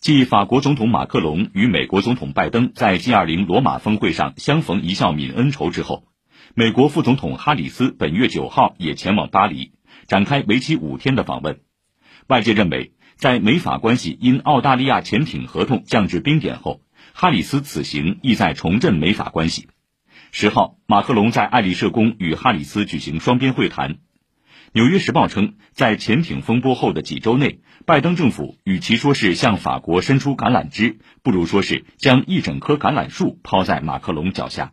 继法国总统马克龙与美国总统拜登在 G20 罗马峰会上相逢一笑泯恩仇之后，美国副总统哈里斯本月九号也前往巴黎，展开为期五天的访问。外界认为，在美法关系因澳大利亚潜艇合同降至冰点后，哈里斯此行意在重振美法关系。十号，马克龙在爱丽舍宫与哈里斯举行双边会谈。纽约时报称，在潜艇风波后的几周内，拜登政府与其说是向法国伸出橄榄枝，不如说是将一整棵橄榄树抛在马克龙脚下。